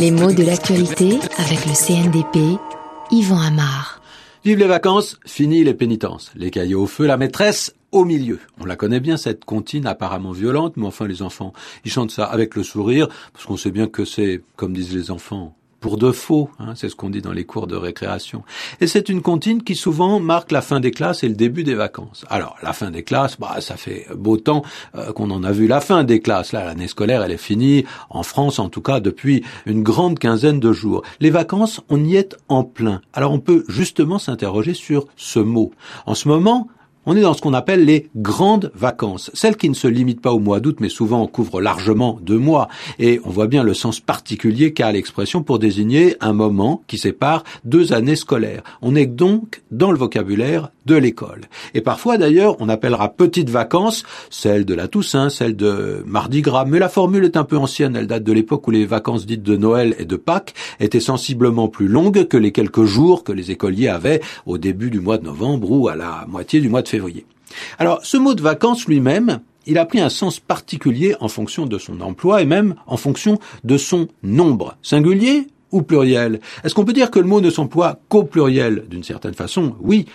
Les mots de l'actualité avec le CNDP, Yvan Amar. Vive les vacances, fini les pénitences. Les cahiers au feu, la maîtresse au milieu. On la connaît bien, cette comptine apparemment violente, mais enfin les enfants, ils chantent ça avec le sourire, parce qu'on sait bien que c'est, comme disent les enfants, pour de faux, hein, c'est ce qu'on dit dans les cours de récréation. Et c'est une comptine qui souvent marque la fin des classes et le début des vacances. Alors la fin des classes, bah ça fait beau temps euh, qu'on en a vu la fin des classes. Là, l'année scolaire, elle est finie en France, en tout cas depuis une grande quinzaine de jours. Les vacances, on y est en plein. Alors on peut justement s'interroger sur ce mot. En ce moment, on est dans ce qu'on appelle les grandes vacances, celles qui ne se limitent pas au mois d'août, mais souvent couvrent largement deux mois. Et on voit bien le sens particulier qu'a l'expression pour désigner un moment qui sépare deux années scolaires. On est donc dans le vocabulaire de l'école. Et parfois d'ailleurs, on appellera petites vacances celles de la Toussaint, celles de Mardi Gras. Mais la formule est un peu ancienne, elle date de l'époque où les vacances dites de Noël et de Pâques étaient sensiblement plus longues que les quelques jours que les écoliers avaient au début du mois de novembre ou à la moitié du mois de février. Alors, ce mot de vacances lui-même, il a pris un sens particulier en fonction de son emploi et même en fonction de son nombre. Singulier ou pluriel? Est-ce qu'on peut dire que le mot ne s'emploie qu'au pluriel? D'une certaine façon, oui.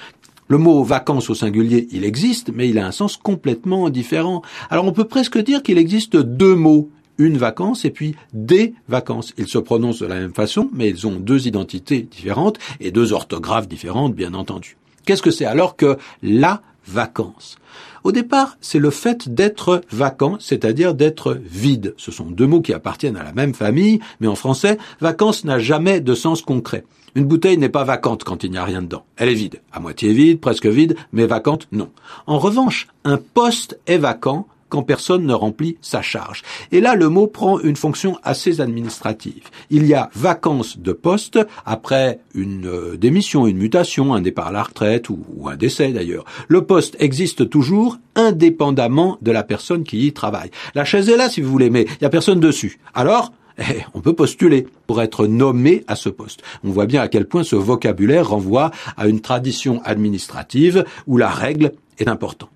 Le mot vacances au singulier, il existe, mais il a un sens complètement différent. Alors on peut presque dire qu'il existe deux mots, une vacance et puis des vacances. Ils se prononcent de la même façon, mais ils ont deux identités différentes et deux orthographes différentes, bien entendu. Qu'est-ce que c'est alors que la vacance Au départ, c'est le fait d'être vacant, c'est-à-dire d'être vide. Ce sont deux mots qui appartiennent à la même famille, mais en français, vacances n'a jamais de sens concret. Une bouteille n'est pas vacante quand il n'y a rien dedans. Elle est vide, à moitié vide, presque vide, mais vacante, non. En revanche, un poste est vacant quand personne ne remplit sa charge. Et là, le mot prend une fonction assez administrative. Il y a vacances de poste après une euh, démission, une mutation, un départ à la retraite ou, un décès d'ailleurs. Le poste existe toujours indépendamment de la personne qui y travaille. La chaise est là si vous voulez, mais il n'y a personne dessus. Alors, eh, on peut postuler pour être nommé à ce poste. On voit bien à quel point ce vocabulaire renvoie à une tradition administrative où la règle est importante.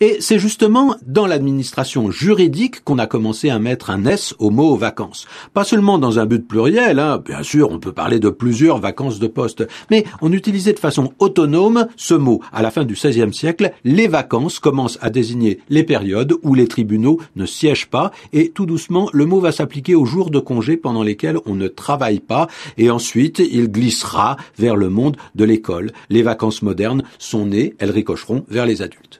Et c'est justement dans l'administration juridique qu'on a commencé à mettre un S au mot vacances. Pas seulement dans un but pluriel, hein, bien sûr, on peut parler de plusieurs vacances de poste, mais on utilisait de façon autonome ce mot. À la fin du XVIe siècle, les vacances commencent à désigner les périodes où les tribunaux ne siègent pas, et tout doucement, le mot va s'appliquer aux jours de congé pendant lesquels on ne travaille pas, et ensuite, il glissera vers le monde de l'école. Les vacances modernes sont nées, elles ricocheront vers les adultes.